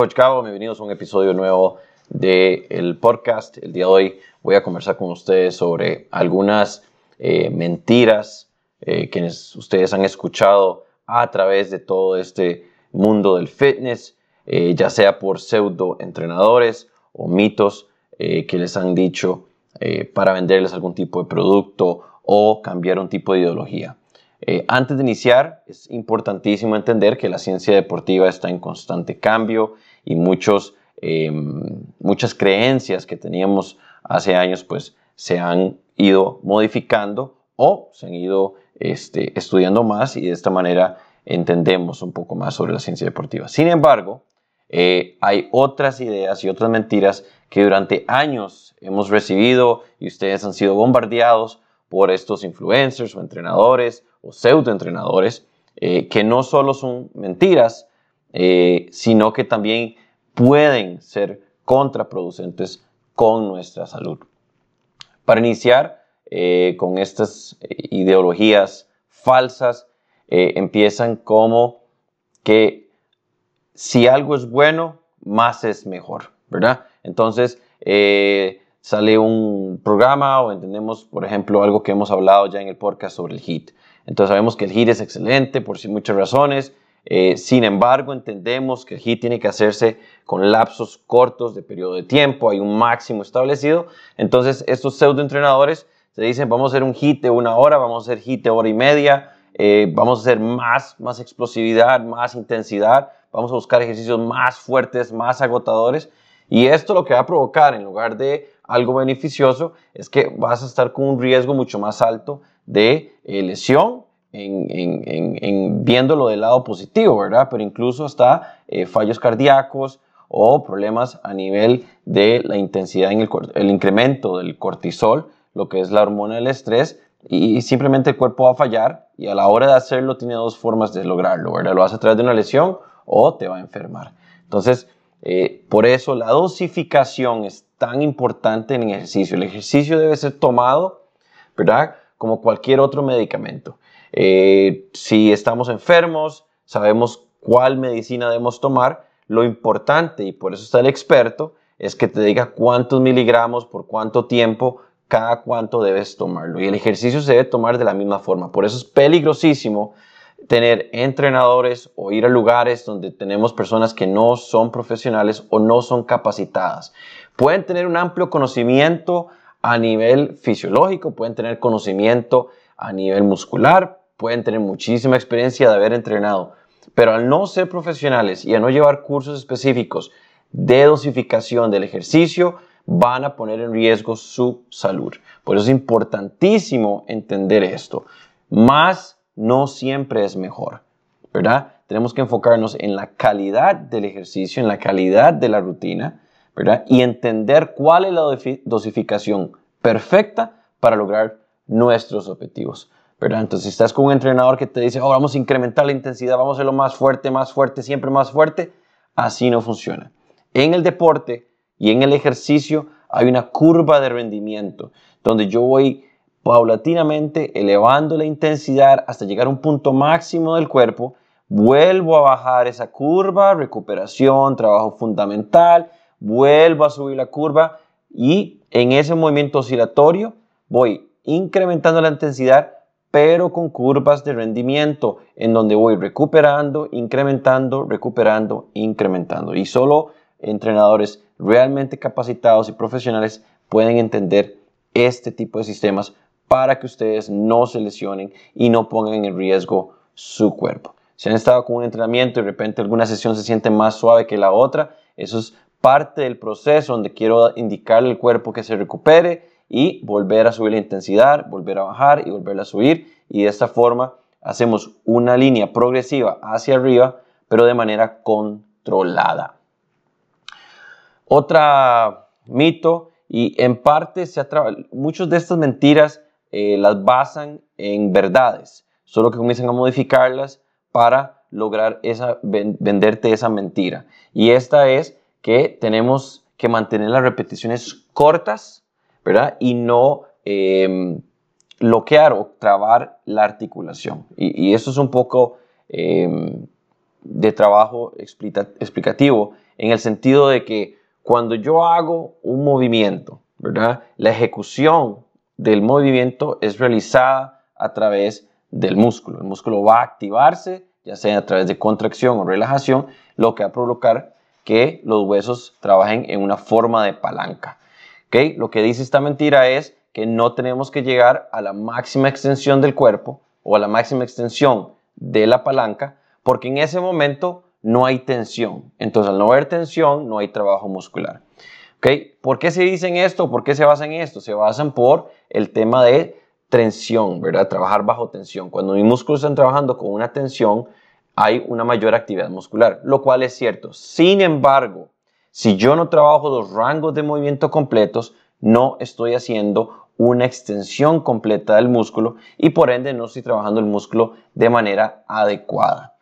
Coach Cabo, bienvenidos a un episodio nuevo del podcast. El día de hoy voy a conversar con ustedes sobre algunas eh, mentiras eh, que ustedes han escuchado a través de todo este mundo del fitness, eh, ya sea por pseudo entrenadores o mitos que les han dicho para venderles algún tipo de producto o cambiar un tipo de ideología. antes de iniciar, es importantísimo entender que la ciencia deportiva está en constante cambio y muchos, em, muchas creencias que teníamos hace años pues se han ido modificando o se han ido este, estudiando más y de esta manera entendemos un poco más sobre la ciencia deportiva. Sin embargo, eh, hay otras ideas y otras mentiras que durante años hemos recibido y ustedes han sido bombardeados por estos influencers o entrenadores o pseudoentrenadores eh, que no solo son mentiras, eh, sino que también pueden ser contraproducentes con nuestra salud. Para iniciar eh, con estas eh, ideologías falsas, empiezan como que si algo es bueno, más es mejor, ¿verdad? Entonces, sale un programa o entendemos, por ejemplo, algo que hemos hablado ya en el podcast sobre el HIT. Entonces sabemos que el HIT es excelente por muchas razones, eh, sin embargo, entendemos que el HIT tiene que hacerse con lapsos cortos de periodo de tiempo, hay un máximo establecido. Entonces, estos pseudoentrenadores se dicen, vamos a hacer un HIT de una hora, vamos a hacer HIT de hora y media, eh, vamos a hacer más, más explosividad, más intensidad, vamos a buscar ejercicios más fuertes, más agotadores. Y esto lo que va a provocar, en lugar de algo beneficioso, es que vas a estar con un riesgo mucho más alto de eh, lesión en, viéndolo del lado positivo, ¿verdad? Pero incluso hasta eh, fallos cardíacos o problemas a nivel de la intensidad en el, incremento del cortisol, lo que es la hormona del estrés, y simplemente el cuerpo va a fallar y a la hora de hacerlo tiene dos formas de lograrlo, ¿verdad? Lo hace a través de una lesión o te va a enfermar. Entonces, eh, por eso la dosificación es tan importante en el ejercicio. El ejercicio debe ser tomado, ¿verdad? Como cualquier otro medicamento. Eh, si estamos enfermos, sabemos cuál medicina debemos tomar. Lo importante, y por eso está el experto, es que te diga cuántos miligramos por cuánto tiempo, cada cuánto debes tomarlo. Y el ejercicio se debe tomar de la misma forma. Por eso es peligrosísimo tener entrenadores o ir a lugares donde tenemos personas que no son profesionales o no son capacitadas. Pueden tener un amplio conocimiento a nivel fisiológico, pueden tener conocimiento a nivel muscular, pueden tener muchísima experiencia de haber entrenado, pero al no ser profesionales y a no llevar cursos específicos de dosificación del ejercicio, van a poner en riesgo su salud. Por eso es importantísimo entender esto. Más no siempre es mejor, ¿verdad? Tenemos que enfocarnos en la calidad del ejercicio, en la calidad de la rutina, ¿verdad? Y entender cuál es la dosificación perfecta para lograr nuestros objetivos. Entonces, si estás con un entrenador que te dice, oh, vamos a incrementar la intensidad, vamos a hacerlo más fuerte, más fuerte, siempre más fuerte, así no funciona. En el deporte y en el ejercicio hay una curva de rendimiento donde yo voy paulatinamente elevando la intensidad hasta llegar a un punto máximo del cuerpo, vuelvo a bajar esa curva, recuperación, trabajo fundamental, vuelvo a subir la curva y en ese movimiento oscilatorio voy incrementando la intensidad pero con curvas de rendimiento en donde voy recuperando, incrementando, recuperando, incrementando. Y solo entrenadores realmente capacitados y profesionales pueden entender este tipo de sistemas para que ustedes no se lesionen y no pongan en riesgo su cuerpo. Si han estado con un entrenamiento y de repente alguna sesión se siente más suave que la otra, eso es parte del proceso donde quiero indicarle al cuerpo que se recupere y volver a subir la intensidad, volver a bajar y volver a subir. Y de esta forma hacemos una línea progresiva hacia arriba, pero de manera controlada. Otra mito, y en parte se muchas de estas mentiras eh, las basan en verdades, solo que comienzan a modificarlas para lograr esa, venderte esa mentira. Y esta es que tenemos que mantener las repeticiones cortas Y no em, bloquear o trabar la articulación. Y, eso es un poco em, de trabajo explicativo en el sentido de que cuando yo hago un movimiento. La ejecución del movimiento es realizada a través del músculo. El músculo va a activarse, ya sea a través de contracción o relajación, lo que va a provocar que los huesos trabajen en una forma de palanca. ¿Okay? Lo que dice esta mentira es que no tenemos que llegar a la máxima extensión del cuerpo o a la máxima extensión de la palanca, porque en ese momento no hay tensión. Entonces, al no haber tensión, no hay trabajo muscular. ¿Okay? ¿Por qué se dicen esto? ¿Por qué se basan en esto? Se basan por el tema de tensión, ¿verdad? Trabajar bajo tensión. Cuando mis músculos están trabajando con una tensión, hay una mayor actividad muscular, lo cual es cierto. Sin embargo, si yo no trabajo los rangos de movimiento completos, no estoy haciendo una extensión completa del músculo y por ende no estoy trabajando el músculo de manera adecuada.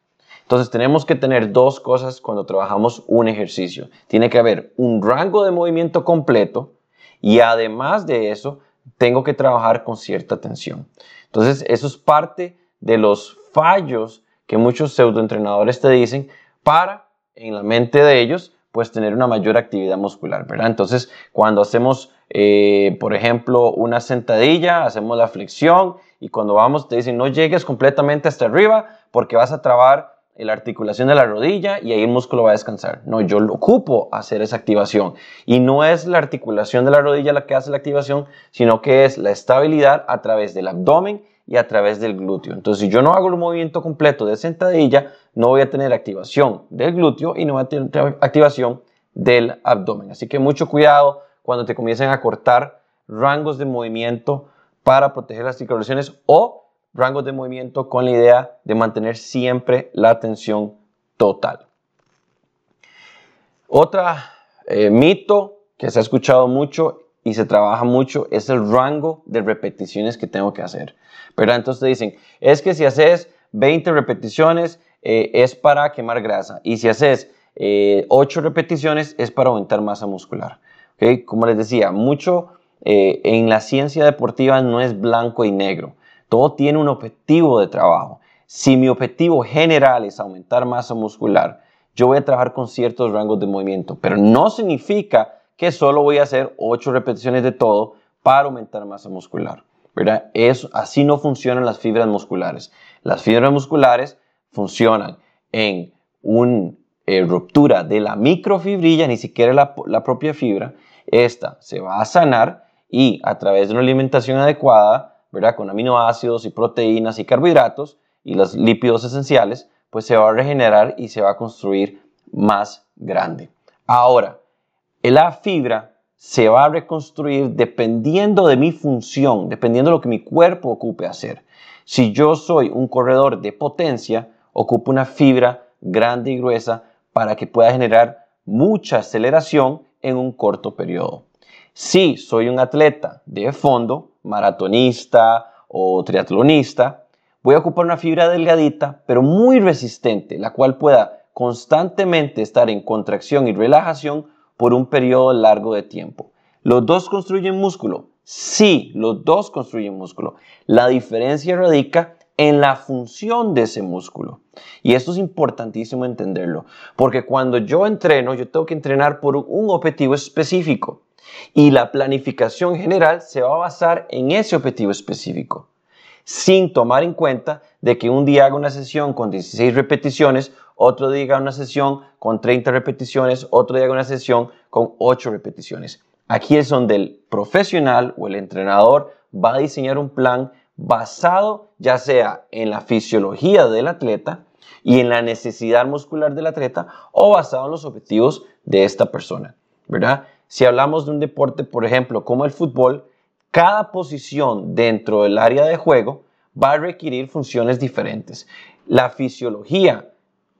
Entonces tenemos que tener dos cosas cuando trabajamos un ejercicio. Tiene que haber un rango de movimiento completo y además de eso tengo que trabajar con cierta tensión. Entonces eso es parte de los fallos que muchos pseudoentrenadores te dicen para en la mente de ellos pues tener una mayor actividad muscular, ¿verdad? Entonces cuando hacemos eh, por ejemplo una sentadilla, hacemos la flexión y cuando vamos te dicen no llegues completamente hasta arriba porque vas a trabar la articulación de la rodilla y ahí el músculo va a descansar. No, yo lo ocupo hacer esa activación. Y no es la articulación de la rodilla la que hace la activación, sino que es la estabilidad a través del abdomen y a través del glúteo. Entonces, si yo no hago el movimiento completo de sentadilla, no voy a tener activación del glúteo y no voy a tener activación del abdomen. Así que mucho cuidado cuando te comiencen a cortar rangos de movimiento para proteger las articulaciones o rangos de movimiento con la idea de mantener siempre la atención total. Otra eh, mito que se ha escuchado mucho y se trabaja mucho es el rango de repeticiones que tengo que hacer. ¿verdad? Entonces te dicen, es que si haces 20 repeticiones eh, es para quemar grasa y si haces 8 eh, repeticiones es para aumentar masa muscular. ¿okay? Como les decía, mucho en la ciencia deportiva no es blanco y negro. Todo tiene un objetivo de trabajo. Si mi objetivo general es aumentar masa muscular, yo voy a trabajar con ciertos rangos de movimiento, pero no significa que solo voy a hacer 8 repeticiones de todo para aumentar masa muscular. ¿verdad? Eso, así no funcionan las fibras musculares. Las fibras musculares funcionan en una eh, ruptura de la microfibrilla, ni siquiera la, la propia fibra. Esta se va a sanar y a través de una alimentación adecuada ¿verdad? Con aminoácidos y proteínas y carbohidratos y los lípidos esenciales, pues se va a regenerar y se va a construir más grande. Ahora, la fibra se va a reconstruir dependiendo de mi función, dependiendo de lo que mi cuerpo ocupe hacer. Si yo soy un corredor de potencia, ocupo una fibra grande y gruesa para que pueda generar mucha aceleración en un corto periodo. Si soy un atleta de fondo, maratonista o triatlonista, voy a ocupar una fibra delgadita, pero muy resistente, la cual pueda constantemente estar en contracción y relajación por un periodo largo de tiempo. ¿Los dos construyen músculo? Sí, los dos construyen músculo. La diferencia radica en la función de ese músculo. Y esto es importantísimo entenderlo, porque cuando yo entreno, yo tengo que entrenar por un objetivo específico. Y la planificación general se va a basar en ese objetivo específico, sin tomar en cuenta de que un día haga una sesión con 16 repeticiones, otro día haga una sesión con 30 repeticiones, otro día haga una sesión con 8 repeticiones. Aquí es donde el profesional o el entrenador va a diseñar un plan basado ya sea en la fisiología del atleta y en la necesidad muscular del atleta o basado en los objetivos de esta persona, ¿verdad? Si hablamos de un deporte, por ejemplo, como el fútbol, cada posición dentro del área de juego va a requerir funciones diferentes. La fisiología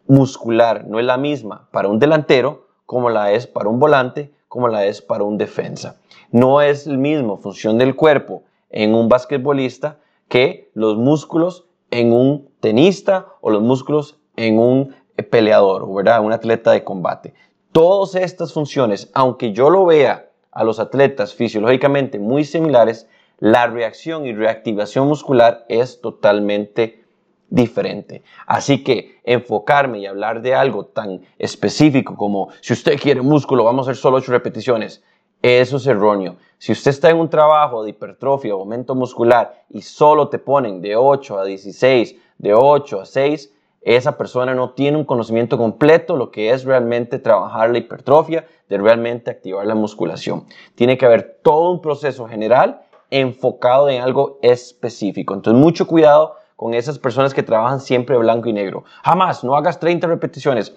muscular no es la misma para un delantero como la es para un volante, como la es para un defensa. No es el mismo función del cuerpo en un basquetbolista que los músculos en un tenista o los músculos en un peleador, ¿verdad? Un atleta de combate. Todas estas funciones, aunque yo lo vea a los atletas fisiológicamente muy similares, la reacción y reactivación muscular es totalmente diferente. Así que enfocarme y hablar de algo tan específico como si usted quiere músculo, vamos a hacer solo 8 repeticiones, eso es erróneo. Si usted está en un trabajo de hipertrofia o aumento muscular y solo te ponen de 8 a 16, de 8 a 6, esa persona no tiene un conocimiento completo lo que es realmente trabajar la hipertrofia, de realmente activar la musculación. Tiene que haber todo un proceso general enfocado en algo específico. Entonces, mucho cuidado con esas personas que trabajan siempre blanco y negro. Jamás, no hagas 30 repeticiones.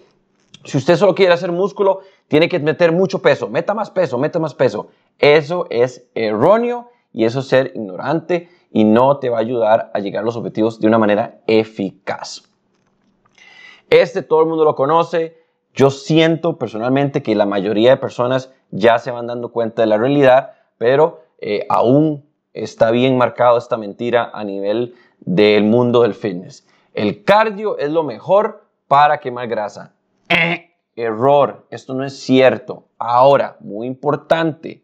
Si usted solo quiere hacer músculo, tiene que meter mucho peso. Meta más peso, meta más peso. Eso es erróneo y eso es ser ignorante y no te va a ayudar a llegar a los objetivos de una manera eficaz. Este todo el mundo lo conoce. Yo siento personalmente que la mayoría de personas ya se van dando cuenta de la realidad, pero eh, aún está bien marcado esta mentira a nivel del mundo del fitness. El cardio es lo mejor para quemar grasa. Eh, error, esto no es cierto. Ahora, muy importante,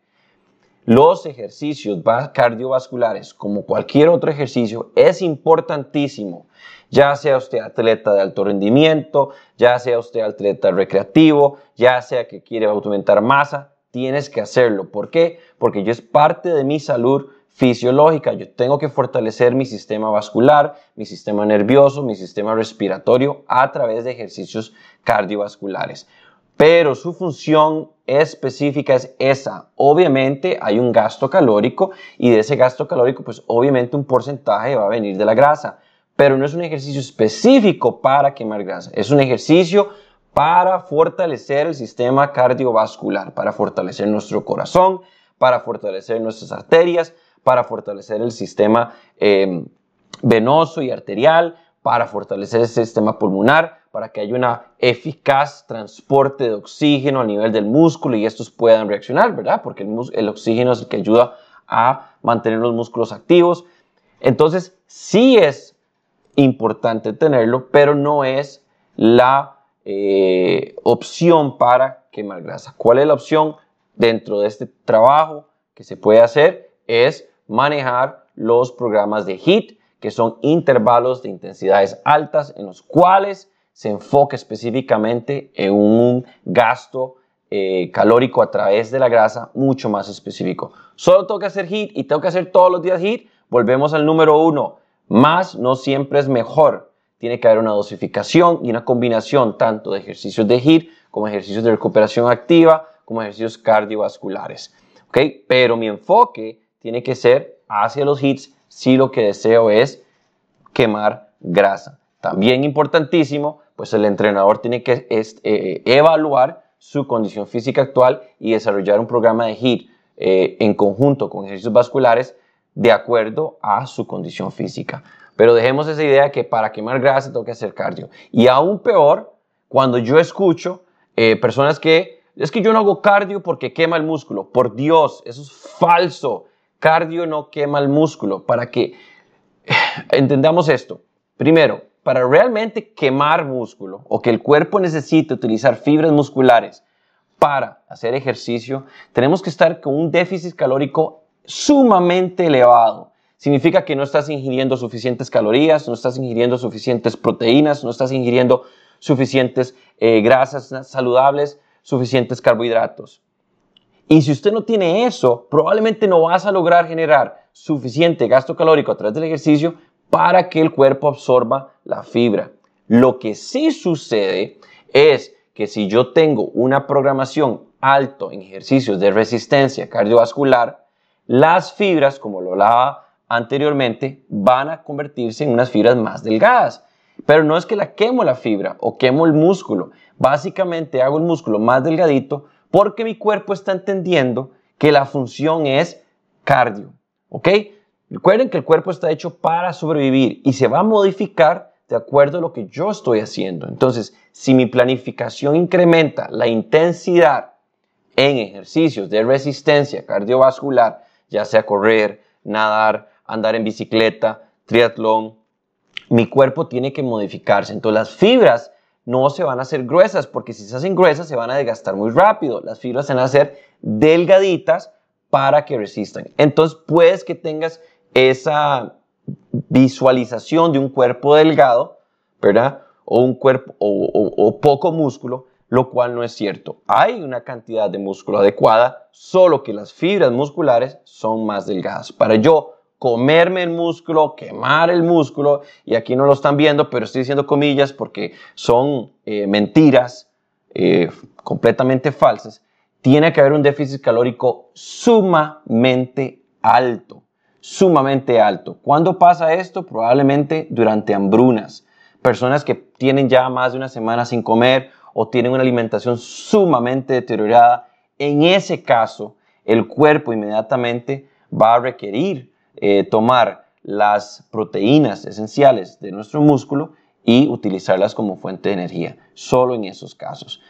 los ejercicios cardiovasculares, como cualquier otro ejercicio, es importantísimo. Ya sea usted atleta de alto rendimiento, ya sea usted atleta recreativo, ya sea que quiere aumentar masa, tienes que hacerlo. ¿Por qué? Porque yo es parte de mi salud fisiológica. Yo tengo que fortalecer mi sistema vascular, mi sistema nervioso, mi sistema respiratorio a través de ejercicios cardiovasculares. Pero su función específica es esa. Obviamente hay un gasto calórico y de ese gasto calórico pues obviamente un porcentaje va a venir de la grasa. Pero no es un ejercicio específico para quemar grasa. Es un ejercicio para fortalecer el sistema cardiovascular, para fortalecer nuestro corazón, para fortalecer nuestras arterias, para fortalecer el sistema em, venoso y arterial, para fortalecer el sistema pulmonar, para que haya un eficaz transporte de oxígeno a nivel del músculo y estos puedan reaccionar, ¿verdad? Porque el, el oxígeno es el que ayuda a mantener los músculos activos. Entonces, sí es importante tenerlo, pero no es la eh, opción para quemar grasa. ¿Cuál es la opción dentro de este trabajo que se puede hacer? Es manejar los programas de HIT, que son intervalos de intensidades altas en los cuales se enfoca específicamente en un gasto eh, calórico a través de la grasa mucho más específico. Solo tengo que hacer HIT y tengo que hacer todos los días HIT. Volvemos al número uno. Más no siempre es mejor. Tiene que haber una dosificación y una combinación tanto de ejercicios de HIT como ejercicios de recuperación activa como ejercicios cardiovasculares. Pero mi enfoque tiene que ser hacia los hits si lo que deseo es quemar grasa. También importantísimo, pues el entrenador tiene que eh, evaluar su condición física actual y desarrollar un programa de HIT eh, en conjunto con ejercicios vasculares de acuerdo a su condición física. Pero dejemos esa idea que para quemar grasa tengo que hacer cardio. Y aún peor, cuando yo escucho eh, personas que es que yo no hago cardio porque quema el músculo. Por Dios, eso es falso. Cardio no quema el músculo. Para que entendamos esto. Primero, para realmente quemar músculo o que el cuerpo necesite utilizar fibras musculares para hacer ejercicio, tenemos que estar con un déficit calórico sumamente elevado. Significa que no estás ingiriendo suficientes calorías, no estás ingiriendo suficientes proteínas, no estás ingiriendo suficientes eh, grasas saludables, suficientes carbohidratos. Y si usted no tiene eso, probablemente no vas a lograr generar suficiente gasto calórico a través del ejercicio para que el cuerpo absorba la fibra. Lo que sí sucede es que si yo tengo una programación alto en ejercicios de resistencia cardiovascular, las fibras, como lo hablaba anteriormente, van a convertirse en unas fibras más delgadas. Pero no es que la quemo la fibra o quemo el músculo. Básicamente hago el músculo más delgadito porque mi cuerpo está entendiendo que la función es cardio. ¿Ok? Recuerden que el cuerpo está hecho para sobrevivir y se va a modificar de acuerdo a lo que yo estoy haciendo. Entonces, si mi planificación incrementa la intensidad en ejercicios de resistencia cardiovascular, ya sea correr, nadar, andar en bicicleta, triatlón, mi cuerpo tiene que modificarse. Entonces, las fibras no se van a hacer gruesas, porque si se hacen gruesas se van a desgastar muy rápido. Las fibras se van a hacer delgaditas para que resistan. Entonces puedes que tengas esa visualización de un cuerpo delgado, ¿verdad? O un cuerpo o, poco músculo, lo cual no es cierto. Hay una cantidad de músculo adecuada, solo que las fibras musculares son más delgadas. Para yo comerme el músculo, quemar el músculo, y aquí no lo están viendo, pero estoy diciendo comillas porque son eh, mentiras eh, completamente falsas, tiene que haber un déficit calórico sumamente alto, sumamente alto. ¿Cuándo pasa esto? Probablemente durante hambrunas. Personas que tienen ya más de una semana sin comer o tienen una alimentación sumamente deteriorada. En ese caso, el cuerpo inmediatamente va a requerir eh, tomar las proteínas esenciales de nuestro músculo y utilizarlas como fuente de energía, solo en esos casos.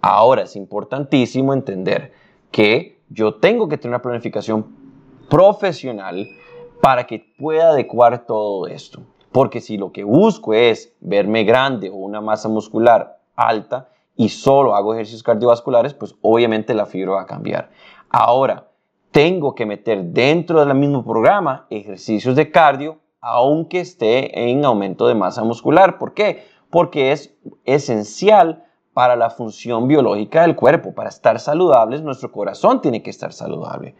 Ahora es importantísimo entender que yo tengo que tener una planificación profesional para que pueda adecuar todo esto. Porque si lo que busco es verme grande o una masa muscular alta y solo hago ejercicios cardiovasculares, pues obviamente la fibra va a cambiar. Ahora, tengo que meter dentro del mismo programa ejercicios de cardio, aunque esté en aumento de masa muscular. ¿Por qué? Porque es esencial para la función biológica del cuerpo. Para estar saludables, nuestro corazón tiene que estar saludable.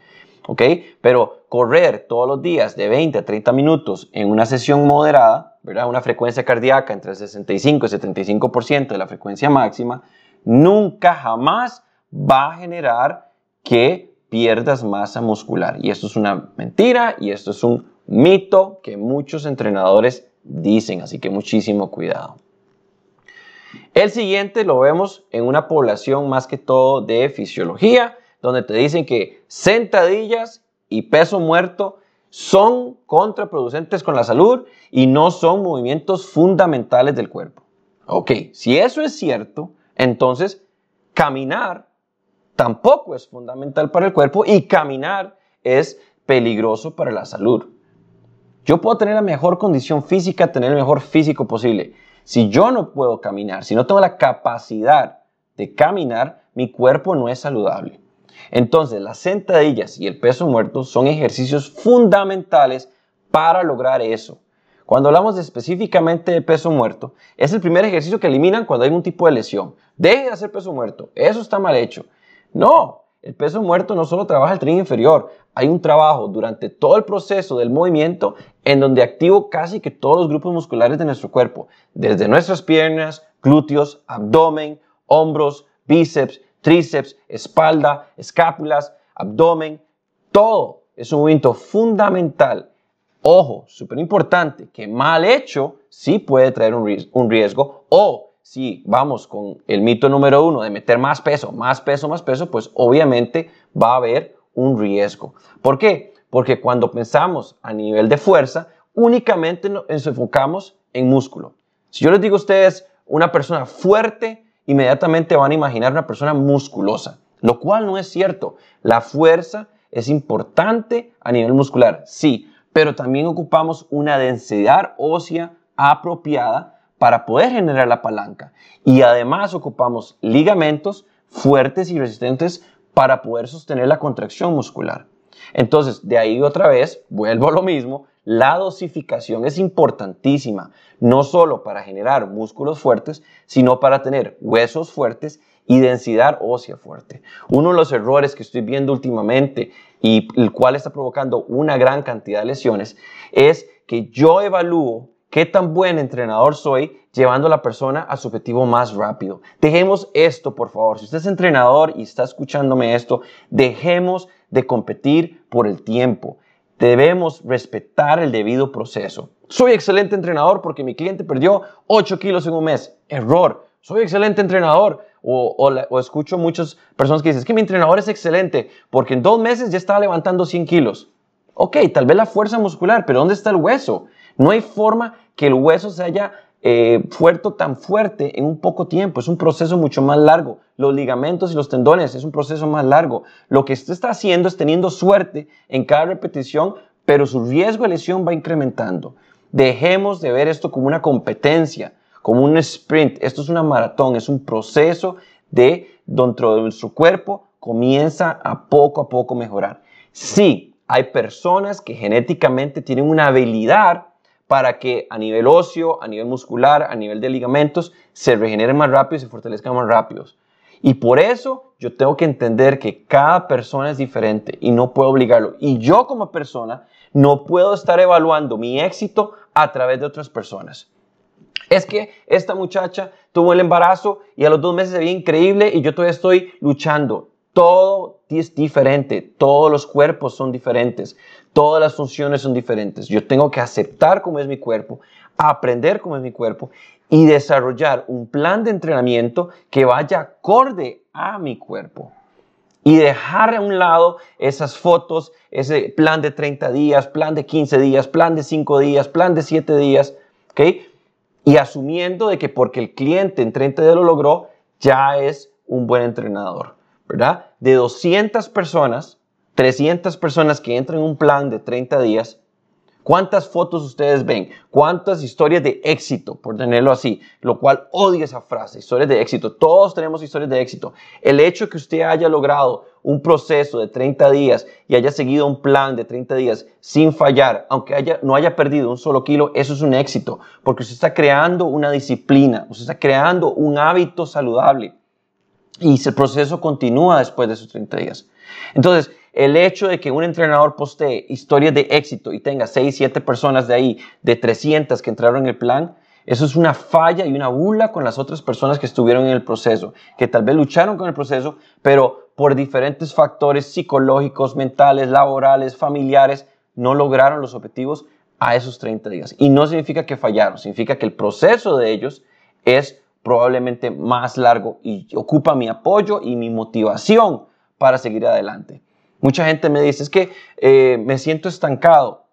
¿Ok? Pero correr todos los días de 20 a 30 minutos en una sesión moderada, ¿verdad? Una frecuencia cardíaca entre 65 y 75% de la frecuencia máxima, nunca jamás va a generar que pierdas masa muscular. Y esto es una mentira y esto es un mito que muchos entrenadores dicen, así que muchísimo cuidado. El siguiente lo vemos en una población más que todo de fisiología, donde te dicen que sentadillas y peso muerto son contraproducentes con la salud y no son movimientos fundamentales del cuerpo. Ok, si eso es cierto, entonces caminar tampoco es fundamental para el cuerpo y caminar es peligroso para la salud. Yo puedo tener la mejor condición física, tener el mejor físico posible. Si yo no puedo caminar, si no tengo la capacidad de caminar, mi cuerpo no es saludable. Entonces, las sentadillas y el peso muerto son ejercicios fundamentales para lograr eso. Cuando hablamos específicamente de peso muerto, es el primer ejercicio que eliminan cuando hay un tipo de lesión. Deje de hacer peso muerto, eso está mal hecho. No, el peso muerto no solo trabaja el tren inferior, hay un trabajo durante todo el proceso del movimiento en donde activo casi que todos los grupos musculares de nuestro cuerpo, desde nuestras piernas, glúteos, abdomen, hombros, bíceps, tríceps, espalda, escápulas, abdomen, todo es un movimiento fundamental. Ojo, súper importante, que mal hecho sí puede traer un riesgo o si vamos con el mito número uno de meter más peso, más peso, más peso, pues obviamente va a haber un riesgo. ¿Por qué? Porque cuando pensamos a nivel de fuerza, únicamente nos enfocamos en músculo. Si yo les digo a ustedes una persona fuerte, inmediatamente van a imaginar una persona musculosa, lo cual no es cierto. La fuerza es importante a nivel muscular, sí, pero también ocupamos una densidad ósea apropiada para poder generar la palanca. Y además ocupamos ligamentos fuertes y resistentes para poder sostener la contracción muscular. Entonces, de ahí otra vez, vuelvo a lo mismo, la dosificación es importantísima, no solo para generar músculos fuertes, sino para tener huesos fuertes y densidad ósea fuerte. Uno de los errores que estoy viendo últimamente y el cual está provocando una gran cantidad de lesiones es que yo evalúo qué tan buen entrenador soy llevando a la persona a su objetivo más rápido. Dejemos esto, por favor. Si usted es entrenador y está escuchándome esto, dejemos de competir por el tiempo. Debemos respetar el debido proceso. Soy excelente entrenador porque mi cliente perdió 8 kilos en un mes. Error. Soy excelente entrenador. O, o, escucho muchas personas que dicen, es que mi entrenador es excelente porque en dos meses ya estaba levantando 100 kilos. Ok, tal vez la fuerza muscular, pero ¿dónde está el hueso? No hay forma que el hueso se haya eh, tan fuerte en un poco tiempo. Es un proceso mucho más largo. Los ligamentos y los tendones es un proceso más largo. Lo que usted está haciendo es teniendo suerte en cada repetición, pero su riesgo de lesión va incrementando. Dejemos de ver esto como una competencia, como un sprint. Esto es una maratón, es un proceso de dentro de nuestro cuerpo comienza a poco a poco mejorar. Sí, hay personas que genéticamente tienen una habilidad para que a nivel óseo, a nivel muscular, a nivel de ligamentos, se regeneren más rápido y se fortalezcan más rápidos. Y por eso yo tengo que entender que cada persona es diferente y no puedo obligarlo. Y yo como persona no puedo estar evaluando mi éxito a través de otras personas. Es que esta muchacha tuvo el embarazo y a los dos meses se veía increíble y yo todavía estoy luchando. Todo es diferente, todos los cuerpos son diferentes, todas las funciones son diferentes. Yo tengo que aceptar cómo es mi cuerpo, aprender cómo es mi cuerpo y desarrollar un plan de entrenamiento que vaya acorde a mi cuerpo. Y dejar a un lado esas fotos, ese plan de 30 días, plan de 15 días, plan de 5 días, plan de 7 días, ¿ok? Y asumiendo de que porque el cliente en 30 días lo logró, ya es un buen entrenador. ¿verdad? De 200 personas, 300 personas que entran en un plan de 30 días, ¿cuántas fotos ustedes ven? ¿Cuántas historias de éxito, por tenerlo así? Lo cual odio esa frase, historias de éxito. Todos tenemos historias de éxito. El hecho que usted haya logrado un proceso de 30 días y haya seguido un plan de 30 días sin fallar, aunque haya, no haya perdido un solo kilo, eso es un éxito, porque usted está creando una disciplina, usted está creando un hábito saludable y el proceso continúa después de esos 30 días. Entonces, el hecho de que un entrenador postee historias de éxito y tenga 6, 7 personas de ahí, de 300 que entraron en el plan, eso es una falla y una bula con las otras personas que estuvieron en el proceso, que tal vez lucharon con el proceso, pero por diferentes factores psicológicos, mentales, laborales, familiares, no lograron los objetivos a esos 30 días. Y no significa que fallaron, significa que el proceso de ellos es probablemente más largo y ocupa mi apoyo y mi motivación para seguir adelante. Mucha gente me dice, es que eh, me siento estancado.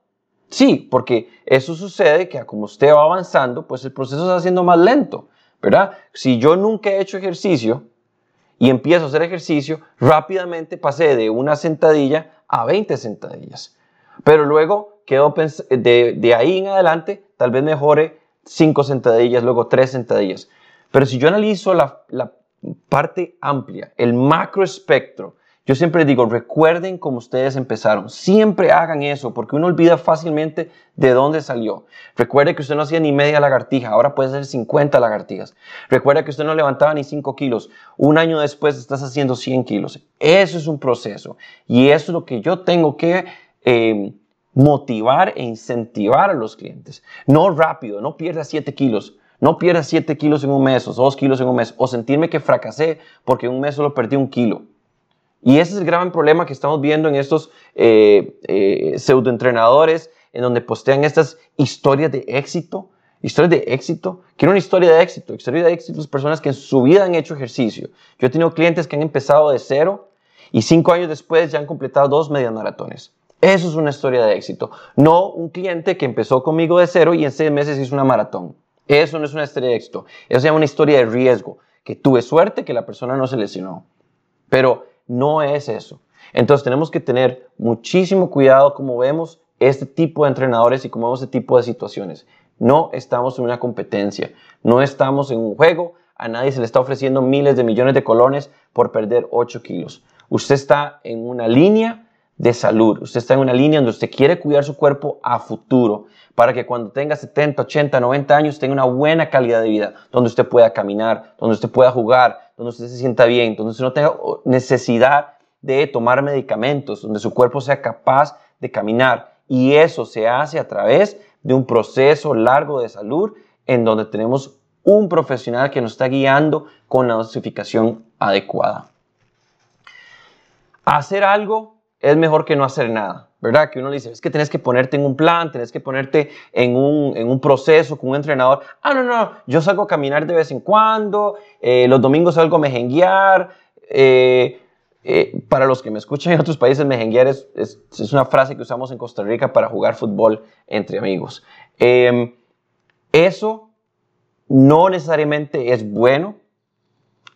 Sí, porque eso sucede que como usted va avanzando, pues el proceso está siendo más lento, ¿verdad? Si yo nunca he hecho ejercicio y empiezo a hacer ejercicio, rápidamente pasé de una sentadilla a 20 sentadillas. Pero luego quedo de, de ahí en adelante, tal vez mejore 5 sentadillas, luego 3 sentadillas. Pero si yo analizo la, parte amplia, el macro espectro, yo siempre digo, recuerden cómo ustedes empezaron. Siempre hagan eso, porque uno olvida fácilmente de dónde salió. Recuerde que usted no hacía ni media lagartija, ahora puede hacer 50 lagartijas. Recuerde que usted no levantaba ni 5 kilos. Un año después estás haciendo 100 kilos. Eso es un proceso. Y eso es lo que yo tengo que eh, motivar e incentivar a los clientes. No rápido, no pierda 7 kilos. No pierdas 7 kilos en un mes o 2 kilos en un mes o sentirme que fracasé porque en un mes solo perdí un kilo. Y ese es el gran problema que estamos viendo en estos eh, eh, pseudoentrenadores en donde postean estas historias de éxito. Historias de éxito. Quiero una historia de éxito. Historia de éxito es personas que en su vida han hecho ejercicio. Yo he tenido clientes que han empezado de cero y cinco años después ya han completado dos medias maratones. Eso es una historia de éxito. No un cliente que empezó conmigo de cero y en seis meses hizo una maratón. Eso no es una historia de éxito. Eso se una historia de riesgo. Que tuve suerte que la persona no se lesionó. Pero no es eso. Entonces tenemos que tener muchísimo cuidado como vemos este tipo de entrenadores y como vemos este tipo de situaciones. No estamos en una competencia. No estamos en un juego. A nadie se le está ofreciendo miles de millones de colones por perder 8 kilos. Usted está en una línea de salud. Usted está en una línea donde usted quiere cuidar su cuerpo a futuro para que cuando tenga 70, 80, 90 años tenga una buena calidad de vida, donde usted pueda caminar, donde usted pueda jugar, donde usted se sienta bien, donde usted no tenga necesidad de tomar medicamentos, donde su cuerpo sea capaz de caminar. Y eso se hace a través de un proceso largo de salud en donde tenemos un profesional que nos está guiando con la dosificación adecuada. Hacer algo es mejor que no hacer nada. ¿verdad? Que uno dice, es que tienes que ponerte en un plan, tienes que ponerte en un, en un proceso con un entrenador. Ah, no, no, yo salgo a caminar de vez en cuando, eh, los domingos salgo a mejenguear. Eh, eh, para los que me escuchan en otros países, mejenguear es, es, es, una frase que usamos en Costa Rica para jugar fútbol entre amigos. Em, eso no necesariamente es bueno,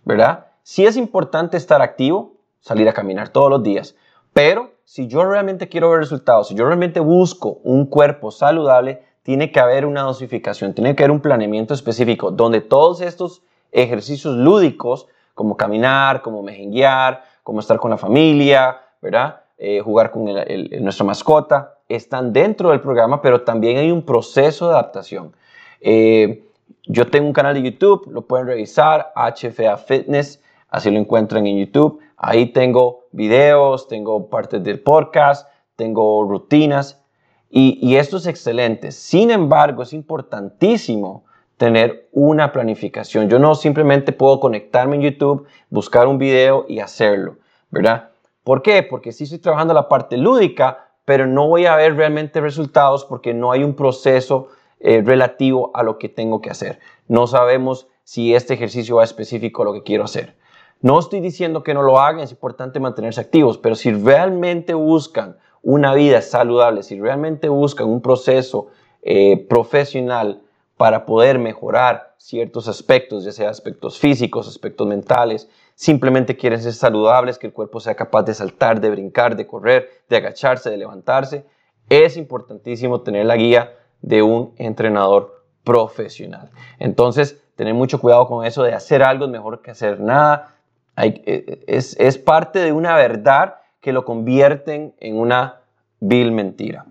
¿verdad? Sí es importante estar activo, salir a caminar todos los días, pero si yo realmente quiero ver resultados, si yo realmente busco un cuerpo saludable, tiene que haber una dosificación, tiene que haber un planeamiento específico donde todos estos ejercicios lúdicos, como caminar, como mejenguear, como estar con la familia, ¿verdad? eh, jugar con nuestra mascota, están dentro del programa, pero también hay un proceso de adaptación. Eh, yo tengo un canal de YouTube, lo pueden revisar, HFA Fitness, así lo encuentran en YouTube. Ahí tengo videos, tengo partes del podcast, tengo rutinas y, y esto es excelente. Sin embargo, es importantísimo tener una planificación. Yo no simplemente puedo conectarme en YouTube, buscar un video y hacerlo, ¿verdad? ¿Por qué? Porque sí estoy trabajando la parte lúdica, pero no voy a ver realmente resultados porque no hay un proceso eh, relativo a lo que tengo que hacer. No sabemos si este ejercicio va específico a lo que quiero hacer. No estoy diciendo que no lo hagan, es importante mantenerse activos, pero si realmente buscan una vida saludable, si realmente buscan un proceso eh, profesional para poder mejorar ciertos aspectos, ya sea aspectos físicos, aspectos mentales, simplemente quieren ser saludables, que el cuerpo sea capaz de saltar, de brincar, de correr, de agacharse, de levantarse, es importantísimo tener la guía de un entrenador profesional. Entonces, tener mucho cuidado con eso de hacer algo es mejor que hacer nada. Eh, es, parte de una verdad que lo convierten en una vil mentira.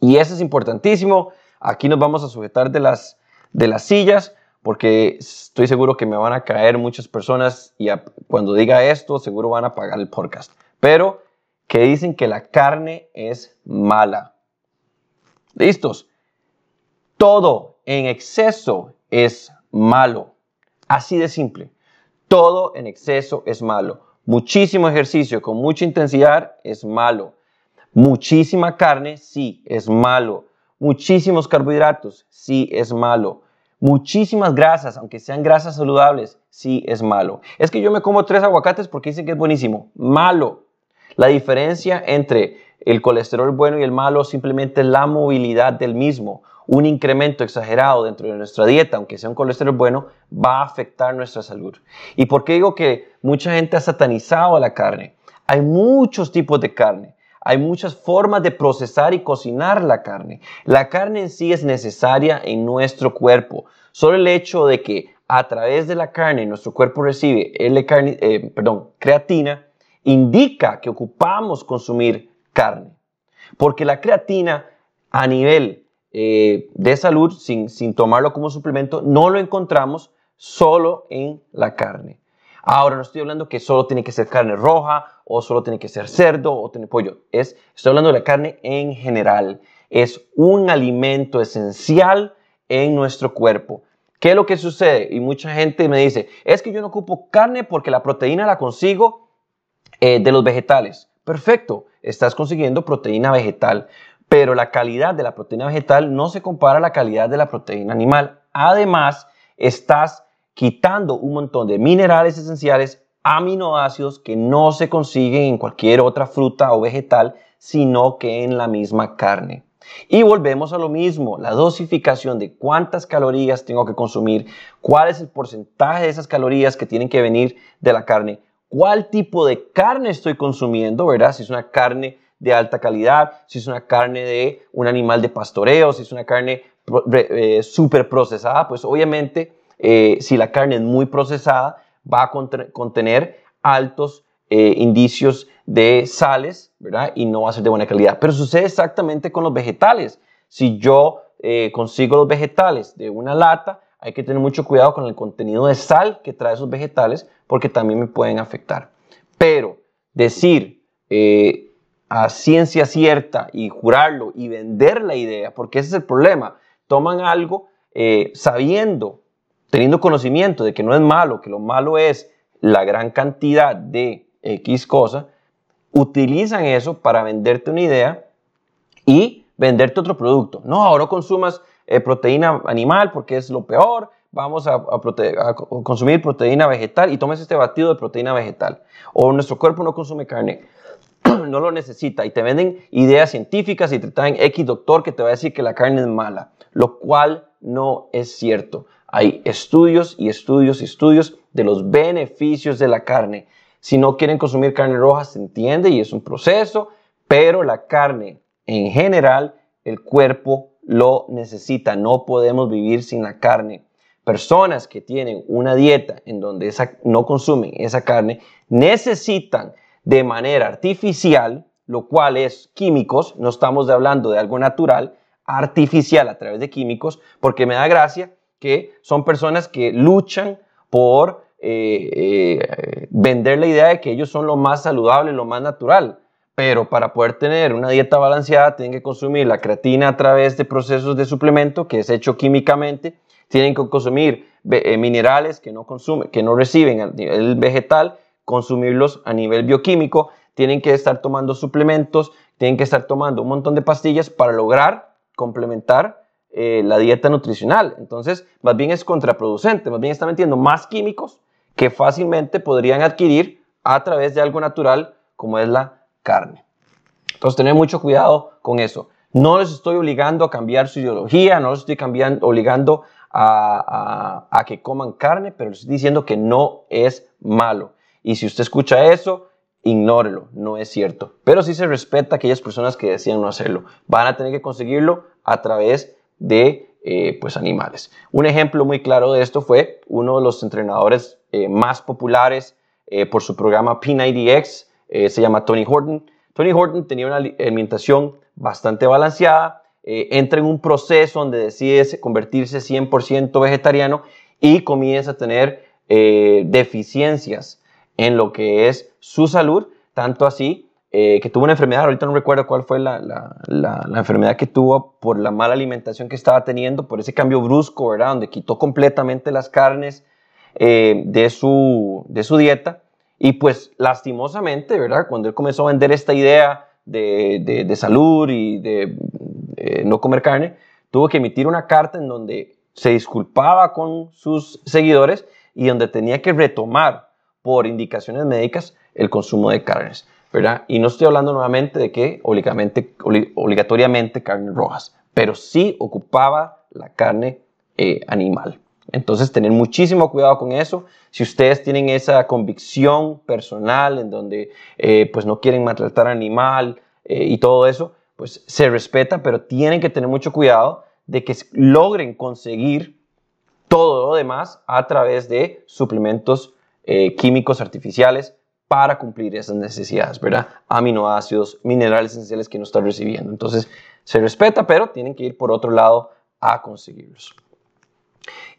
Y eso es importantísimo. Aquí nos vamos a sujetar de las sillas porque estoy seguro que me van a caer muchas personas y cuando diga esto seguro van a pagar el podcast. Pero que dicen que la carne es mala. ¿Listos? Todo en exceso es malo. Así de simple. Todo en exceso es malo. Muchísimo ejercicio con mucha intensidad es malo. Muchísima carne, sí, es malo. Muchísimos carbohidratos, sí es malo. Muchísimas grasas, aunque sean grasas saludables, sí es malo. Es que yo me como tres aguacates porque dicen que es buenísimo. Malo. La diferencia entre el colesterol bueno y el malo simplemente la movilidad del mismo. Un incremento exagerado dentro de nuestra dieta, aunque sea un colesterol bueno, va a afectar nuestra salud. ¿Y por qué digo que mucha gente ha satanizado a la carne? Hay muchos tipos de carne. Hay muchas formas de procesar y cocinar la carne. La carne en sí es necesaria en nuestro cuerpo. Solo el hecho de que a través de la carne nuestro cuerpo recibe eh, perdón, creatina indica que ocupamos consumir carne. Porque la creatina a nivel eh, de salud, sin, sin tomarlo como suplemento, no lo encontramos solo en la carne. Ahora no estoy hablando que solo tiene que ser carne roja o solo tiene que ser cerdo o tiene pollo. Es, estoy hablando de la carne en general. Es un alimento esencial en nuestro cuerpo. ¿Qué es lo que sucede? Y mucha gente me dice, es que yo no ocupo carne porque la proteína la consigo eh, de los vegetales. Perfecto, estás consiguiendo proteína vegetal, pero la calidad de la proteína vegetal no se compara a la calidad de la proteína animal. Además, estás quitando un montón de minerales esenciales, aminoácidos que no se consiguen en cualquier otra fruta o vegetal, sino que en la misma carne. Y volvemos a lo mismo, la dosificación de cuántas calorías tengo que consumir, cuál es el porcentaje de esas calorías que tienen que venir de la carne, cuál tipo de carne estoy consumiendo, ¿verdad? Si es una carne de alta calidad, si es una carne de un animal de pastoreo, si es una carne eh, súper procesada, pues obviamente eh, si la carne es muy procesada, va a contener altos eh, indicios de sales, ¿verdad? Y no va a ser de buena calidad. Pero sucede exactamente con los vegetales. Si yo eh, consigo los vegetales de una lata, hay que tener mucho cuidado con el contenido de sal que trae esos vegetales porque también me pueden afectar. Pero decir a ciencia cierta y jurarlo y vender la idea, porque ese es el problema, toman algo sabiendo teniendo conocimiento de que no es malo, que lo malo es la gran cantidad de X cosa, utilizan eso para venderte una idea y venderte otro producto. No, ahora consumas eh, proteína animal porque es lo peor, vamos a, consumir proteína vegetal y tomes este batido de proteína vegetal. O nuestro cuerpo no consume carne, no lo necesita y te venden ideas científicas y te traen X doctor que te va a decir que la carne es mala, lo cual no es cierto. Hay estudios y estudios y estudios de los beneficios de la carne. Si no quieren consumir carne roja, se entiende y es un proceso, pero la carne en general, el cuerpo lo necesita. No podemos vivir sin la carne. Personas que tienen una dieta en donde no consumen esa carne necesitan de manera artificial lo cual es químicos, no estamos hablando de algo natural, artificial a través de químicos, porque me da gracia que son personas que luchan por eh, eh, vender la idea de que ellos son lo más saludable, lo más natural. Pero para poder tener una dieta balanceada tienen que consumir la creatina a través de procesos de suplemento que es hecho químicamente, tienen que consumir eh, minerales que no, consumen, que no reciben a nivel vegetal, consumirlos a nivel bioquímico, tienen que estar tomando suplementos, tienen que estar tomando un montón de pastillas para lograr complementar la dieta nutricional. Entonces, más bien es contraproducente, más bien está metiendo más químicos que fácilmente podrían adquirir a través de algo natural como es la carne. Entonces, tener mucho cuidado con eso. No les estoy obligando a cambiar su ideología, no les estoy cambiando, obligando a, que coman carne, pero les estoy diciendo que no es malo. Y si usted escucha eso, ignórelo, no es cierto. Pero sí se respeta a aquellas personas que decían no hacerlo. Van a tener que conseguirlo a través de eh, pues animales. Un ejemplo muy claro de esto fue uno de los entrenadores eh, más populares eh, por su programa P90X, eh, se llama Tony Horton. Tony Horton tenía una alimentación bastante balanceada, entra en un proceso donde decide convertirse 100% vegetariano y comienza a tener deficiencias en lo que es su salud, tanto así que tuvo una enfermedad, ahorita no recuerdo cuál fue la, la, la, enfermedad que tuvo por la mala alimentación que estaba teniendo, por ese cambio brusco, ¿verdad? Donde quitó completamente las carnes, eh, de, su, de su dieta. Y pues lastimosamente, ¿verdad? Cuando él comenzó a vender esta idea de, de, salud y de no comer carne, tuvo que emitir una carta en donde se disculpaba con sus seguidores y donde tenía que retomar por indicaciones médicas el consumo de carnes, ¿verdad? Y no estoy hablando nuevamente de que obligatoriamente carnes rojas, pero sí ocupaba la carne eh, animal. Entonces, tener muchísimo cuidado con eso. Si ustedes tienen esa convicción personal en donde eh, pues no quieren maltratar al animal eh, y todo eso, pues se respeta, pero tienen que tener mucho cuidado de que logren conseguir todo lo demás a través de suplementos eh, químicos artificiales para cumplir esas necesidades, ¿verdad? Aminoácidos, minerales esenciales que no están recibiendo. Entonces, se respeta, pero tienen que ir por otro lado a conseguirlos.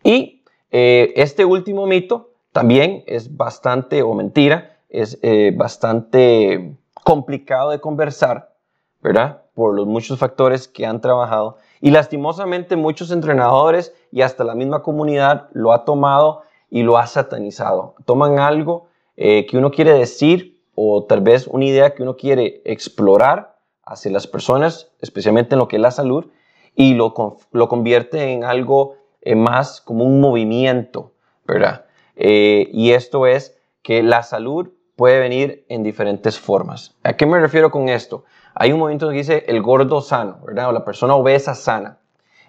Y eh, este último mito también es bastante, o mentira, es eh, bastante complicado de conversar, ¿verdad? Por los muchos factores que han trabajado. Y lastimosamente muchos entrenadores y hasta la misma comunidad lo ha tomado y lo ha satanizado. Toman algo eh, que uno quiere decir o tal vez una idea que uno quiere explorar hacia las personas, especialmente en lo que es la salud, y lo, lo convierte en algo eh, más como un movimiento, ¿verdad? Eh, y esto es que la salud puede venir en diferentes formas. ¿A qué me refiero con esto? Hay un movimiento que dice el gordo sano, ¿verdad? O la persona obesa sana.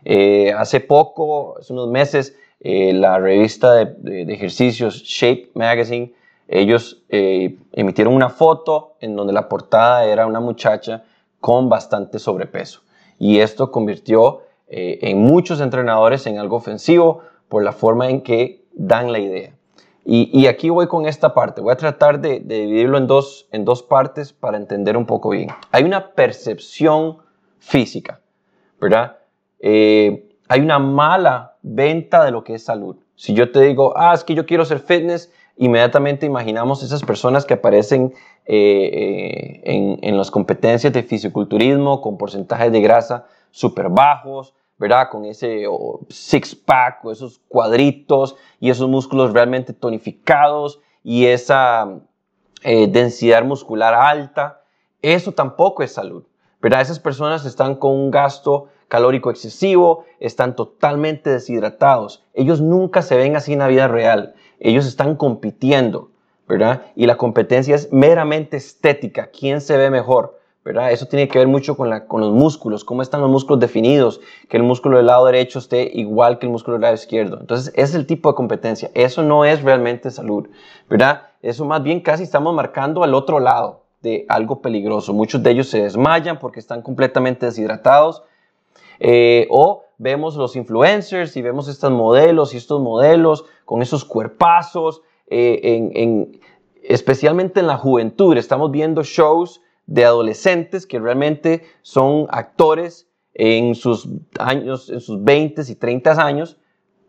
Eh, hace poco, hace unos meses, la revista de, de, ejercicios Shape Magazine, ellos emitieron una foto en donde la portada era una muchacha con bastante sobrepeso. Y esto convirtió eh, en muchos entrenadores en algo ofensivo por la forma en que dan la idea. Y, aquí voy con esta parte. Voy a tratar de, dividirlo en dos, en dos partes para entender un poco bien. Hay una percepción física, ¿verdad? Eh, hay una mala venta de lo que es salud. Si yo te digo, ah, es que yo quiero ser fitness, inmediatamente imaginamos esas personas que aparecen eh, en, en las competencias de fisiculturismo con porcentajes de grasa súper bajos, ¿verdad? Con ese six-pack, o esos cuadritos y esos músculos realmente tonificados y esa eh, densidad muscular alta. Eso tampoco es salud, ¿verdad? Esas personas están con un gasto calórico excesivo, están totalmente deshidratados. Ellos nunca se ven así en la vida real. Ellos están compitiendo, ¿verdad? Y la competencia es meramente estética. ¿Quién se ve mejor? ¿Verdad? Eso tiene que ver mucho con, la, con los músculos, cómo están los músculos definidos, que el músculo del lado derecho esté igual que el músculo del lado izquierdo. Entonces, es el tipo de competencia. Eso no es realmente salud, ¿verdad? Eso más bien casi estamos marcando al otro lado de algo peligroso. Muchos de ellos se desmayan porque están completamente deshidratados. Eh, o vemos los influencers y vemos estos modelos y estos modelos con esos cuerpazos, eh, en, especialmente en la juventud. Estamos viendo shows de adolescentes que realmente son actores en sus años, en sus 20 y 30 años,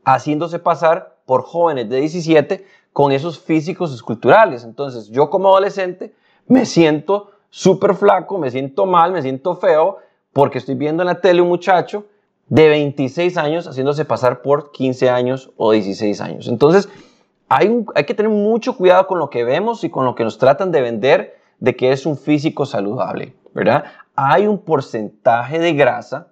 haciéndose pasar por jóvenes de 17 con esos físicos esculturales. Entonces, yo como adolescente me siento súper flaco, me siento mal, me siento feo, porque estoy viendo en la tele un muchacho de 26 años haciéndose pasar por 15 años o 16 años. Entonces, hay, hay que tener mucho cuidado con lo que vemos y con lo que nos tratan de vender de que es un físico saludable, ¿verdad? Hay un porcentaje de grasa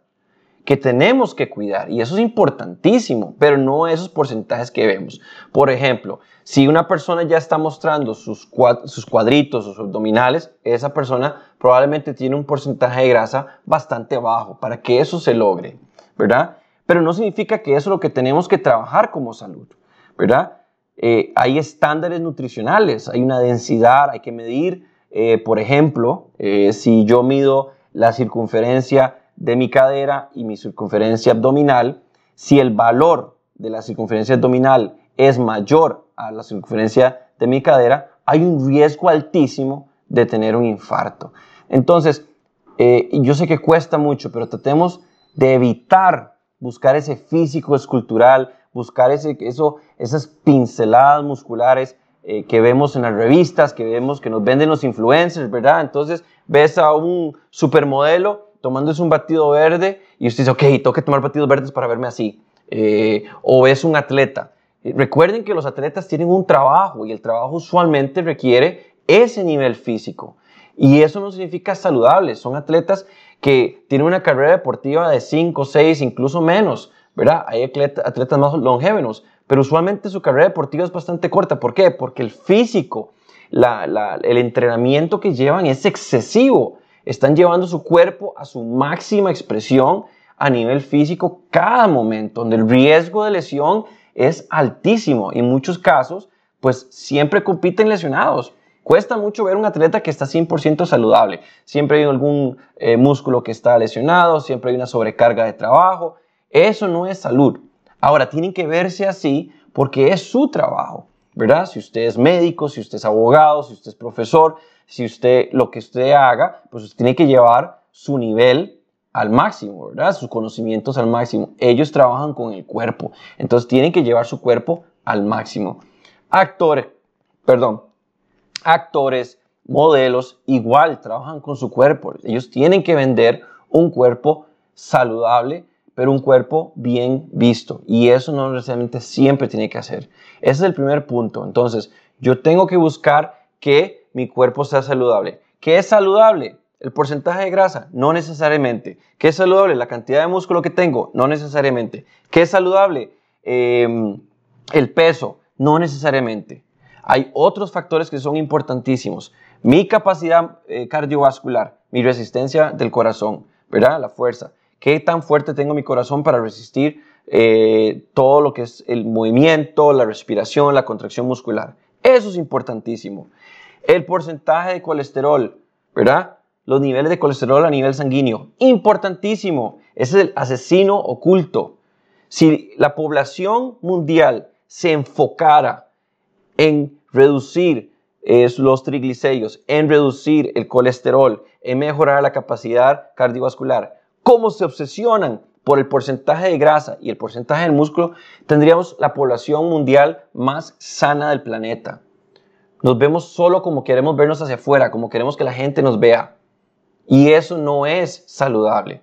que tenemos que cuidar y eso es importantísimo, pero no esos porcentajes que vemos. Por ejemplo, si una persona ya está mostrando sus, cuadritos, sus abdominales, esa persona probablemente tiene un porcentaje de grasa bastante bajo para que eso se logre, ¿verdad? Pero no significa que eso es lo que tenemos que trabajar como salud, ¿verdad? Eh, hay estándares nutricionales, hay una densidad, hay que medir, eh, por ejemplo, eh, si yo mido la circunferencia de mi cadera y mi circunferencia abdominal, si el valor de la circunferencia abdominal es mayor a la circunferencia de mi cadera, hay un riesgo altísimo de tener un infarto. Entonces, eh, yo sé que cuesta mucho, pero tratemos de evitar buscar ese físico escultural, buscar ese, eso, esas pinceladas musculares eh, que vemos en las revistas, que vemos que nos venden los influencers, ¿verdad? Entonces ves a un supermodelo tomándose un batido verde y usted dice, ok, tengo que tomar batidos verdes para verme así. Eh, o es un atleta. Eh, recuerden que los atletas tienen un trabajo y el trabajo usualmente requiere ese nivel físico. Y eso no significa saludable. Son atletas que tienen una carrera deportiva de 5, 6, incluso menos. ¿verdad? Hay atletas más longévenos, pero usualmente su carrera deportiva es bastante corta. ¿Por qué? Porque el físico, el entrenamiento que llevan es excesivo están llevando su cuerpo a su máxima expresión a nivel físico cada momento, donde el riesgo de lesión es altísimo. En muchos casos, pues siempre compiten lesionados. Cuesta mucho ver un atleta que está 100% saludable. Siempre hay algún eh, músculo que está lesionado, siempre hay una sobrecarga de trabajo. Eso no es salud. Ahora, tienen que verse así porque es su trabajo, ¿verdad? Si usted es médico, si usted es abogado, si usted es profesor, si usted, lo que usted haga, pues usted tiene que llevar su nivel al máximo, ¿verdad? Sus conocimientos al máximo. Ellos trabajan con el cuerpo, entonces tienen que llevar su cuerpo al máximo. Actores, perdón, actores, modelos, igual trabajan con su cuerpo. Ellos tienen que vender un cuerpo saludable, pero un cuerpo bien visto. Y eso no necesariamente siempre tiene que hacer. Ese es el primer punto. Entonces, yo tengo que buscar que mi cuerpo sea saludable. ¿Qué es saludable? El porcentaje de grasa, no necesariamente. ¿Qué es saludable? La cantidad de músculo que tengo, no necesariamente. ¿Qué es saludable? Em, el peso, no necesariamente. Hay otros factores que son importantísimos. Mi capacidad eh, cardiovascular, mi resistencia del corazón, ¿verdad? La fuerza. ¿Qué tan fuerte tengo mi corazón para resistir eh, todo lo que es el movimiento, la respiración, la contracción muscular? Eso es importantísimo el porcentaje de colesterol, ¿verdad? Los niveles de colesterol a nivel sanguíneo. Importantísimo. Ese es el asesino oculto. Si la población mundial se enfocara en reducir los triglicéridos, en reducir el colesterol, en mejorar la capacidad cardiovascular, cómo se obsesionan por el porcentaje de grasa y el porcentaje del músculo, tendríamos la población mundial más sana del planeta. Nos vemos solo como queremos vernos hacia afuera, como queremos que la gente nos vea. Y eso no es saludable.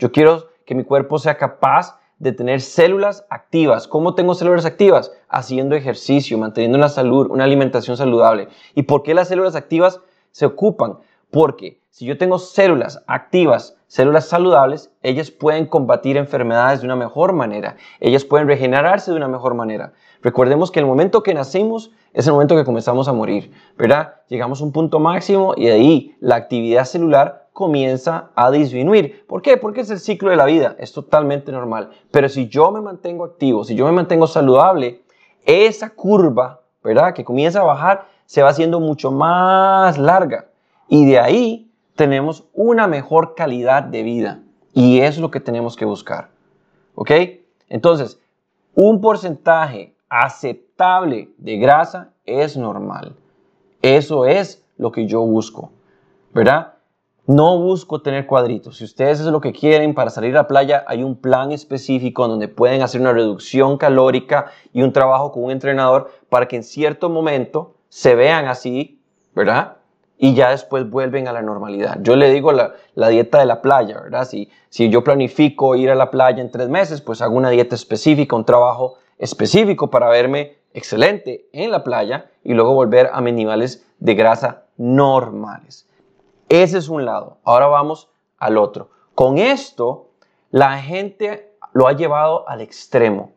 Yo quiero que mi cuerpo sea capaz de tener células activas. ¿Cómo tengo células activas? Haciendo ejercicio, manteniendo la salud, una alimentación saludable. ¿Y por qué las células activas se ocupan? Porque si yo tengo células activas, células saludables, ellas pueden combatir enfermedades de una mejor manera. Ellas pueden regenerarse de una mejor manera. Recordemos que el momento que nacimos es el momento que comenzamos a morir, ¿verdad? Llegamos a un punto máximo y de ahí la actividad celular comienza a disminuir. ¿Por qué? Porque es el ciclo de la vida, es totalmente normal. Pero si yo me mantengo activo, si yo me mantengo saludable, esa curva, ¿verdad? Que comienza a bajar, se va haciendo mucho más larga. Y de ahí tenemos una mejor calidad de vida. Y es lo que tenemos que buscar. ¿Ok? Entonces, un porcentaje aceptable de grasa es normal. Eso es lo que yo busco, ¿verdad? No busco tener cuadritos. Si ustedes es lo que quieren para salir a la playa, hay un plan específico donde pueden hacer una reducción calórica y un trabajo con un entrenador para que en cierto momento se vean así, ¿verdad? Y ya después vuelven a la normalidad. Yo le digo la, dieta de la playa, ¿verdad? Si, si yo planifico ir a la playa en tres meses, pues hago una dieta específica, un trabajo específico para verme excelente en la playa y luego volver a mis niveles de grasa normales. Ese es un lado. Ahora vamos al otro. Con esto, la gente lo ha llevado al extremo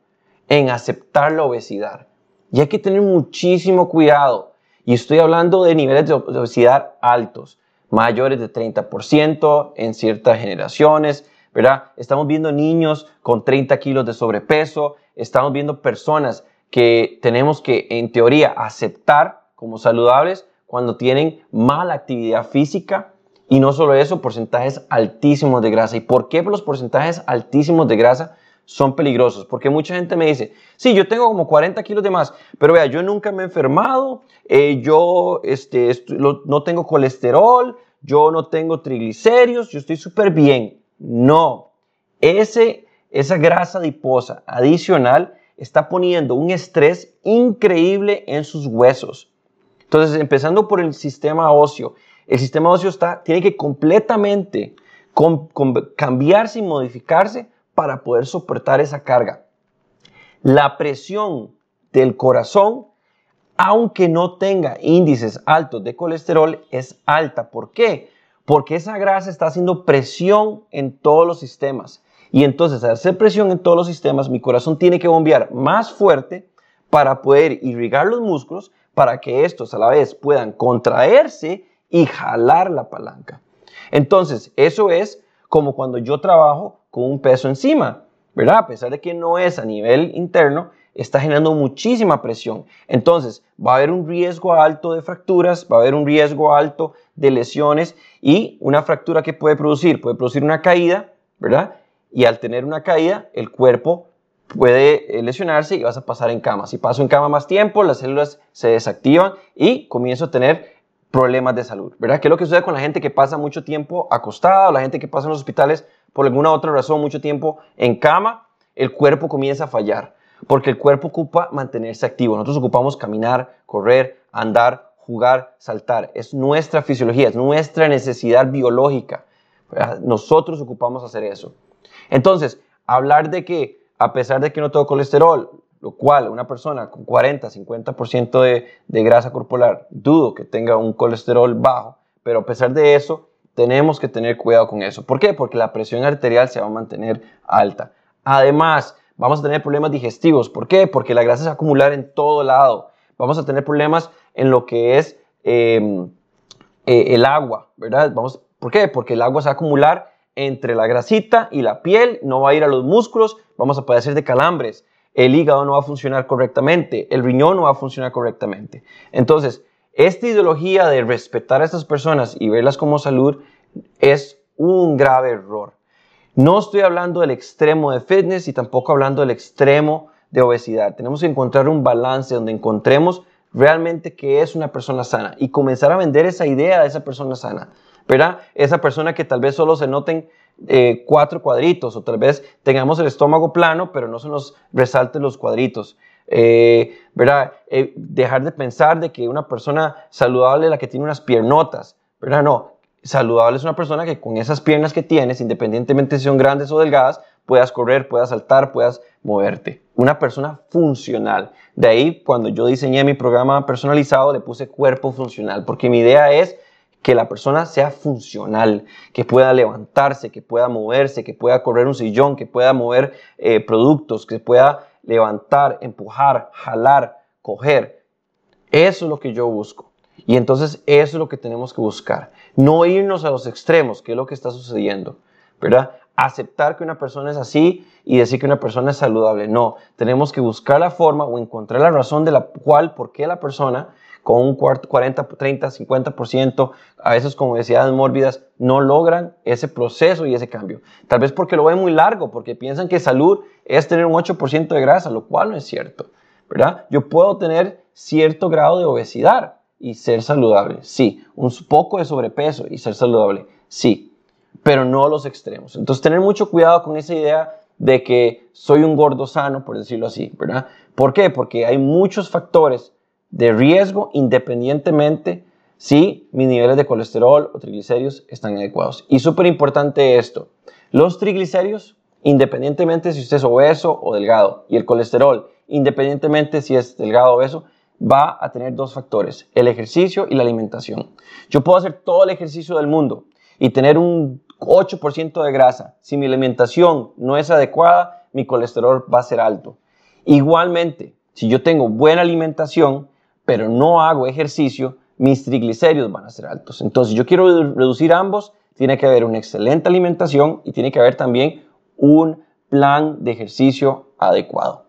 en aceptar la obesidad. Y hay que tener muchísimo cuidado. Y estoy hablando de niveles de obesidad altos, mayores de 30% en ciertas generaciones, ¿verdad? Estamos viendo niños con 30 kilos de sobrepeso, estamos viendo personas que tenemos que, en teoría, aceptar como saludables cuando tienen mala actividad física y no solo eso, porcentajes altísimos de grasa. ¿Y por qué los porcentajes altísimos de grasa son peligrosos? Porque mucha gente me dice, sí, yo tengo como 40 kilos de más, pero vea, yo nunca me he enfermado, eh, yo este, no tengo colesterol, yo no tengo triglicéridos, yo estoy súper bien. No, ese, esa grasa adiposa adicional está poniendo un estrés increíble en sus huesos. Entonces, empezando por el sistema óseo, el sistema óseo está, tiene que completamente cambiarse y modificarse para poder soportar esa carga. La presión del corazón, aunque no tenga índices altos de colesterol, es alta. ¿Por qué? Porque esa grasa está haciendo presión en todos los sistemas. Y entonces, al hacer presión en todos los sistemas, mi corazón tiene que bombear más fuerte para poder irrigar los músculos para que estos a la vez puedan contraerse y jalar la palanca. Entonces, eso es como cuando yo trabajo con un peso encima, ¿verdad? A pesar de que no es a nivel interno, está generando muchísima presión. Entonces, va a haber un riesgo alto de fracturas, va a haber un riesgo alto de lesiones y una fractura que puede producir, puede producir una caída, ¿verdad? Y al tener una caída, el cuerpo puede eh, lesionarse y vas a pasar en cama. Si paso en cama más tiempo, las células se desactivan y comienzo a tener problemas de salud, ¿verdad? ¿Qué es lo que sucede con la gente que pasa mucho tiempo acostada o la gente que pasa en los hospitales por alguna otra razón mucho tiempo en cama? El cuerpo comienza a fallar porque el cuerpo ocupa mantenerse activo. Nosotros ocupamos caminar, correr, andar, jugar, saltar. Es nuestra fisiología, es nuestra necesidad biológica. Nosotros ocupamos hacer eso. Entonces, hablar de que a pesar de que no tengo colesterol, lo cual una persona con 40, 50% de, de grasa corporal, dudo que tenga un colesterol bajo, pero a pesar de eso, tenemos que tener cuidado con eso. ¿Por qué? Porque la presión arterial se va a mantener alta. Además, vamos a tener problemas digestivos. ¿Por qué? Porque la grasa se va a acumular en todo lado. Vamos a tener problemas en lo que es em, eh, el agua, ¿verdad? Vamos, ¿Por qué? Porque el agua se va a acumular entre la grasita y la piel, no va a ir a los músculos, vamos a padecer de calambres, el hígado no va a funcionar correctamente, el riñón no va a funcionar correctamente. Entonces, esta ideología de respetar a estas personas y verlas como salud es un grave error. No estoy hablando del extremo de fitness y tampoco hablando del extremo de obesidad. Tenemos que encontrar un balance donde encontremos realmente qué es una persona sana y comenzar a vender esa idea de esa persona sana. ¿verdad? Esa persona que tal vez solo se noten eh, cuatro cuadritos o tal vez tengamos el estómago plano, pero no se nos resalten los cuadritos. Eh, ¿verdad? Eh, dejar de pensar de que una persona saludable es la que tiene unas piernotas, ¿verdad? No, saludable es una persona que con esas piernas que tienes, independientemente si son grandes o delgadas, puedas correr, puedas saltar, puedas moverte. Una persona funcional. De ahí, cuando yo diseñé mi programa personalizado, le puse cuerpo funcional, porque mi idea es que la persona sea funcional, que pueda levantarse, que pueda moverse, que pueda correr un sillón, que pueda mover eh, productos, que pueda levantar, empujar, jalar, coger. Eso es lo que yo busco. Y entonces eso es lo que tenemos que buscar. No irnos a los extremos, que es lo que está sucediendo, ¿verdad? Aceptar que una persona es así y decir que una persona es saludable. No, tenemos que buscar la forma o encontrar la razón de la cual, por qué la persona con un 40, 30, 50%, a veces con obesidades mórbidas, no logran ese proceso y ese cambio. Tal vez porque lo ven muy largo, porque piensan que salud es tener un 8% de grasa, lo cual no es cierto, ¿verdad? Yo puedo tener cierto grado de obesidad y ser saludable. Sí, un poco de sobrepeso y ser saludable. Sí, pero no los extremos. Entonces, tener mucho cuidado con esa idea de que soy un gordo sano, por decirlo así, ¿verdad? ¿Por qué? Porque hay muchos factores de riesgo independientemente si mis niveles de colesterol o triglicéridos están adecuados. Y súper importante esto, los triglicéridos, independientemente si usted es obeso o delgado, y el colesterol, independientemente si es delgado o obeso, va a tener dos factores, el ejercicio y la alimentación. Yo puedo hacer todo el ejercicio del mundo y tener un 8% de grasa. Si mi alimentación no es adecuada, mi colesterol va a ser alto. Igualmente, si yo tengo buena alimentación, pero no hago ejercicio, mis triglicéridos van a ser altos. Entonces, yo quiero reducir ambos, tiene que haber una excelente alimentación y tiene que haber también un plan de ejercicio adecuado.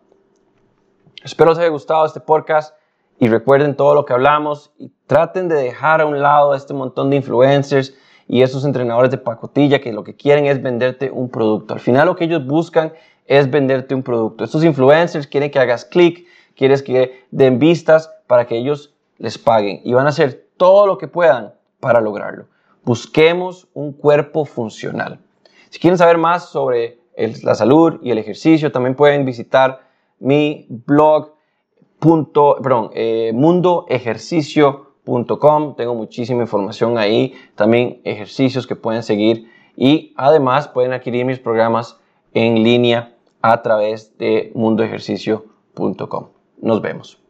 Espero les haya gustado este podcast y recuerden todo lo que hablamos y traten de dejar a un lado este montón de influencers y esos entrenadores de pacotilla que lo que quieren es venderte un producto. Al final lo que ellos buscan es venderte un producto. Estos influencers quieren que hagas clic, quieren que den vistas para que ellos les paguen y van a hacer todo lo que puedan para lograrlo. Busquemos un cuerpo funcional. Si quieren saber más sobre la salud y el ejercicio, también pueden visitar mi blog punto, perdón, eh, mundoejercicio.com. Tengo muchísima información ahí, también ejercicios que pueden seguir y además pueden adquirir mis programas en línea a través de mundoejercicio.com. Nos vemos.